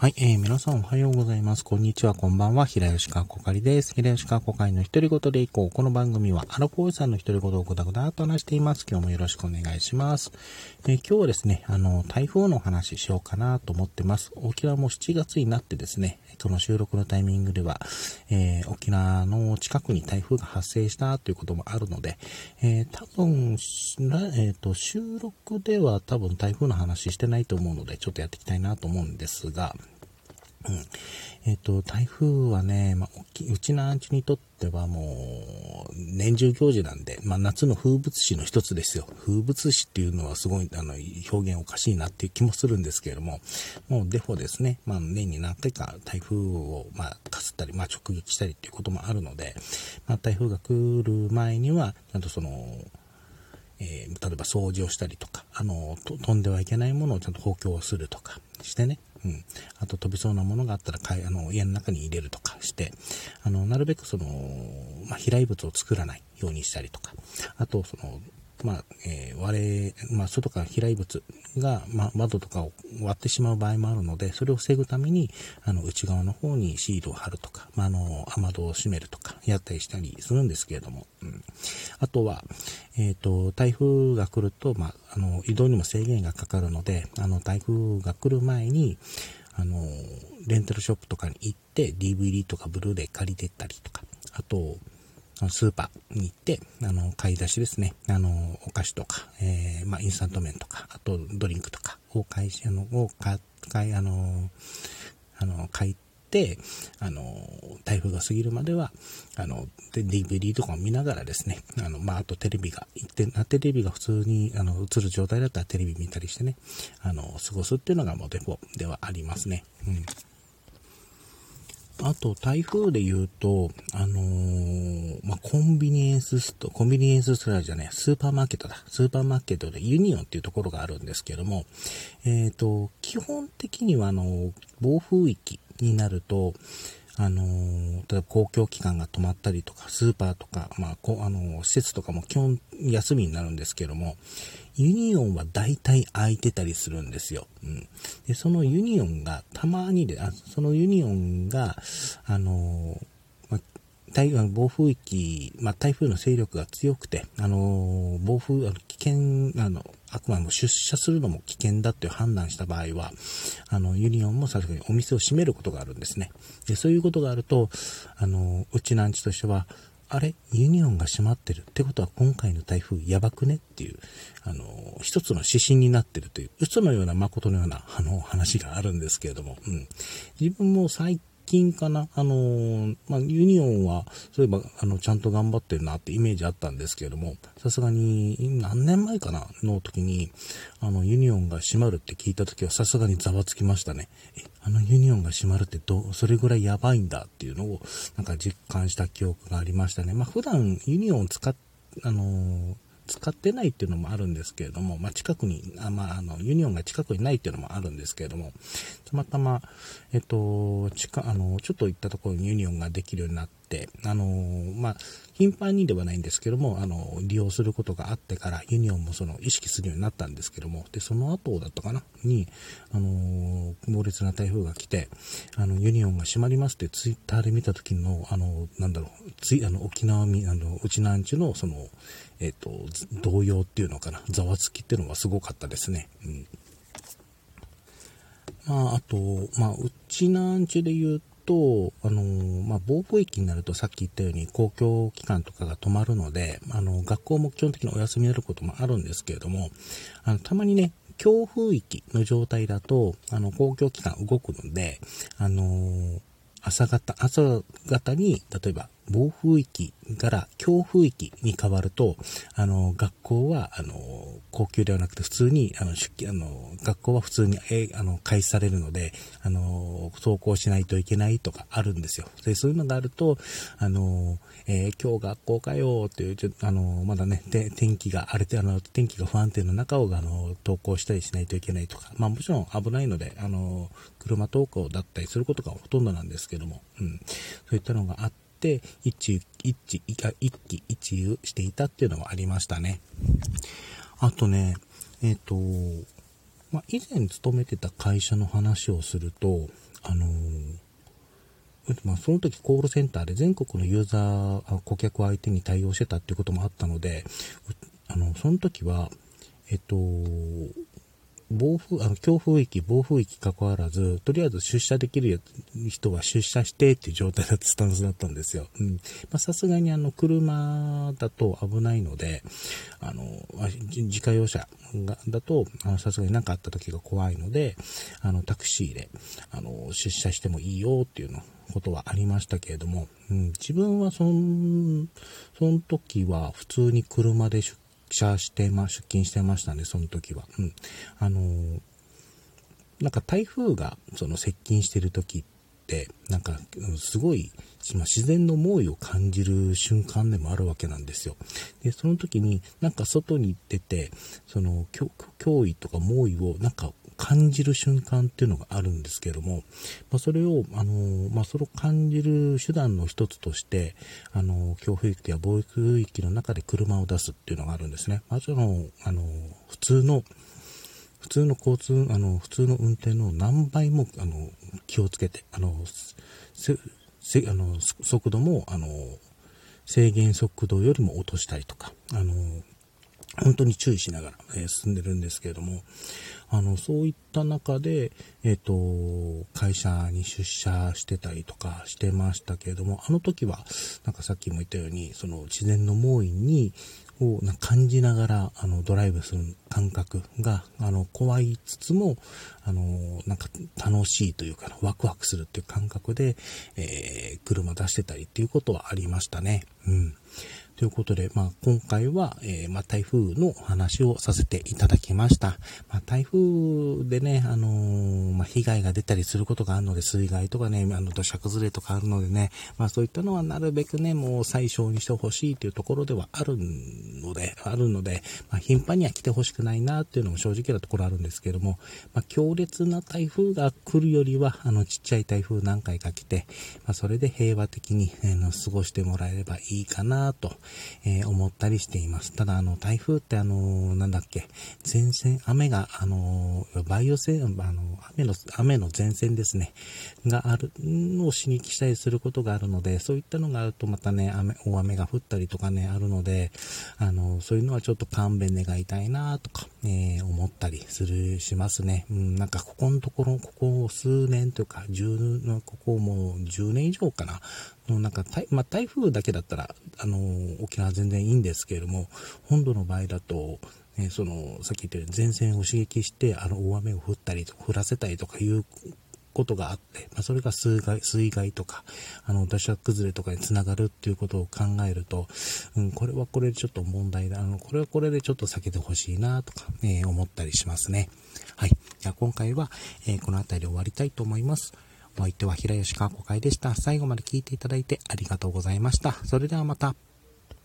はい、えー、皆さんおはようございます。こんにちは、こんばんは。平吉川こかりです。平吉川こかりの独り言でいこう。この番組は、アラフォーさんの独り言をぐだぐだと話しています。今日もよろしくお願いします。えー、今日はですね、あの、台風の話しようかなと思ってます。沖縄も7月になってですね、その収録のタイミングでは、えー、沖縄の近くに台風が発生したということもあるので、えー、多分、えっ、と、収録では多分台風の話してないと思うので、ちょっとやっていきたいなと思うんですが、うん。えっ、と、台風はね、まあ、うちのアンチにとってはもう、年中行事なんで、まあ、夏の風物詩の一つですよ。風物詩っていうのはすごい、あの、表現おかしいなっていう気もするんですけれども、もうデフォですね。まあ、年に何回か台風を、まあ、かすったり、まあ、直撃したりっていうこともあるので、まあ、台風が来る前には、ちゃんとその、えー、例えば掃除をしたりとか、あの、飛んではいけないものをちゃんと補強するとかしてね、うん。あと飛びそうなものがあったらかい、あの、家の中に入れるとかして、あの、なるべくその、まあ、飛来物を作らないようにしたりとか、あと、その、まあ、えー、割れ、まあ、外から飛来物が、ま窓とかを割ってしまう場合もあるので、それを防ぐために、あの、内側の方にシールを貼るとか、まあ、あの、雨戸を閉めるとか、やったりしたりするんですけれども、うん。あとは、えっ、ー、と、台風が来ると、まあ、あの、移動にも制限がかかるので、あの、台風が来る前に、あの、レンタルショップとかに行って、DVD とかブルーレイ借りてったりとか、あと、スーパーに行って、あの、買い出しですね。あの、お菓子とか、えー、まあ、インスタント麺とか、あと、ドリンクとかを買い、あの、を買い、あの、あの、買い、あの、台風が過ぎるまでは、あの、で、DVD とかを見ながらですね、あの、まあ、あとテレビが、テレビが普通に、あの、映る状態だったらテレビ見たりしてね、あの、過ごすっていうのがもうデフォではありますね。うん。あと、台風で言うと、あのー、まあ、コンビニエンススト、コンビニエンスストアじゃね、スーパーマーケットだ。スーパーマーケットでユニオンっていうところがあるんですけども、えっ、ー、と、基本的には、あの、暴風域になると、あのー、例えば公共機関が止まったりとか、スーパーとか、まあ、こあの施設とかも基本休みになるんですけども、ユニオンは大体空いてたりするんですよ。うん。で、そのユニオンがたまにで、あそのユニオンが、あのま台湾暴風域、まあ、台風の勢力が強くて、あの暴風、あの危険、あの、あくまでも出社するのも危険だっていう判断した場合は、あの、ユニオンもさすがにお店を閉めることがあるんですね。で、そういうことがあると、あの、うちなんちとしては、あれ？ユニオンが閉まってるってことは今回の台風やばくねっていう、あの、一つの指針になってるという、嘘のような真のような、あの、話があるんですけれども、うん。自分も最近かな、あのー、まあ、ユニオンは、そういえば、あの、ちゃんと頑張ってるなってイメージあったんですけれども、さすがに、何年前かな？の時に、あの、ユニオンが閉まるって聞いた時は、さすがにざわつきましたね。え、あのユニオンが閉まるってど、それぐらいやばいんだっていうのを、なんか実感した記憶がありましたね。まあ、普段、ユニオン使っ、あのー使ってないっていうのもあるんですけれども、まあ、近くに、あまあ、あの、ユニオンが近くにないっていうのもあるんですけれども、たまたま、えっと、近、あの、ちょっと行ったところにユニオンができるようになって、あの、まあ、頻繁にではないんですけども、あの、利用することがあってから、ユニオンもその意識するようになったんですけども、で、その後だったかな？に、あの、猛烈な台風が来て、あの、ユニオンが閉まりますってツイッターで見た時の、あの、なんだろう、つい、あの、沖縄み、あの、うちなんちの、その、えっ、と、動揺っていうのかな、ざわつきっていうのはすごかったですね。うん。まあ、あと、まあ、うちなんちで言うと、あの、まあ、暴風域になるとさっき言ったように公共機関とかが止まるので、あの、学校も基本的にお休みになることもあるんですけれども、あの、たまにね、強風域の状態だと、あの、公共機関動くので、あの朝方、朝方に、例えば、暴風域から強風域に変わると、あの、学校は、あの、高級ではなくて普通に、あの、出勤、あの、学校は普通に、え、あの、開始されるので、あの、登校しないといけないとかあるんですよ。で、そういうのがあると、あの、えー、今日学校かよっていう、ちょあの、まだね、で、天気が荒れて、あの、天気が不安定の中を、あの、登校したりしないといけないとか、まあもちろん危ないので、あの、車登校だったりすることがほとんどなんですけども、うん。そういったのがあって、一、一、一気一遊していたっていうのはありましたね。あとね、えっ、ー、と、まあ、以前勤めてた会社の話をすると、あのーまあ、その時コールセンターで全国のユーザー、顧客相手に対応してたっていうこともあったので、あの、その時は、えっと、暴風、あの、強風域、暴風域関わらず、とりあえず出社できる人は出社してっていう状態だったスタンスだったんですよ。うん。ま、さすがにあの、車だと危ないので、あの、自家用車が、だと、さすがに何かあった時が怖いので、あの、タクシーで、あの、出社してもいいよっていうの、ことはありましたけれども、うん、自分はそん、その時は普通に車で出社してま、出勤してましたね、その時は。うん。あのー、なんか台風がその接近してる時って、なんか、すごい、ま自然の猛威を感じる瞬間でもあるわけなんですよ。で、その時になんか外に出て、その脅威とか猛威をなんか感じる瞬間っていうのがあるんですけども、まあ、それを、あのまあ、それを感じる手段の一つとして、あの強風域や暴風域の中で車を出すっていうのがあるんですね。まず、あの、あの、普通の、普通の交通、あの、普通の運転の何倍も、あの、気をつけて、あの、せ、せ、あの、速度も、あの、制限速度よりも落としたりとか、あの、本当に注意しながら、えー、進んでるんですけれども、あの、そういった中で、えっ、ー、と、会社に出社してたりとかしてましたけれども、あの時は、なんかさっきも言ったように、その自然の猛威に、をな感じながら、あの、ドライブする感覚が、あの、怖いつつも、あの、なんか楽しいというか、ワクワクするっていう感覚で、えー、車出してたりっていうことはありましたね。うん。ということで、まあ、今回は、えー、まあ、台風の話をさせていただきました。まあ、台風でね、あのー、まあ、被害が出たりすることがあるので、水害とかね、あの、土砂崩れとかあるのでね、まあ、そういったのはなるべくね、もう最小にしてほしいというところではあるので、あるので、まあ、頻繁には来てほしくないなっていうのも正直なところあるんですけども、まあ、強烈な台風が来るよりは、あの、ちっちゃい台風何回か来て、まあ、それで平和的に、えー、過ごしてもらえればいいかなと、えー、思ったりしています。ただ、あの、台風ってあの、なんだっけ、前線、雨が、あの、バイオ線、あの、雨の、雨の前線ですね、があるのを刺激したりすることがあるので、そういったのがあるとまたね、雨、大雨が降ったりとかね、あるので、あの、そういうのはちょっと勘弁願いたいなとか、えー、思ったりする、しますね。うん、なんかここのところ、ここ数年というか、10、ここもう10年以上かな、なんか台、まあ、台風だけだったら、あの、沖縄全然いいんですけれども、本土の場合だと、えその、さっき言ったように前線を刺激して、あの、大雨を降ったりとか、降らせたりとかいうことがあって、まあ、それが水害、水害とか、あの、土砂崩れとかにつながるっていうことを考えると、うん、これはこれでちょっと問題だ、あの、これはこれでちょっと避けてほしいなとか、えー、思ったりしますね。はい。じゃあ今回は、えー、この辺りで終わりたいと思います。お相手は平吉川子会でした。最後まで聞いていただいてありがとうございました。それではまた。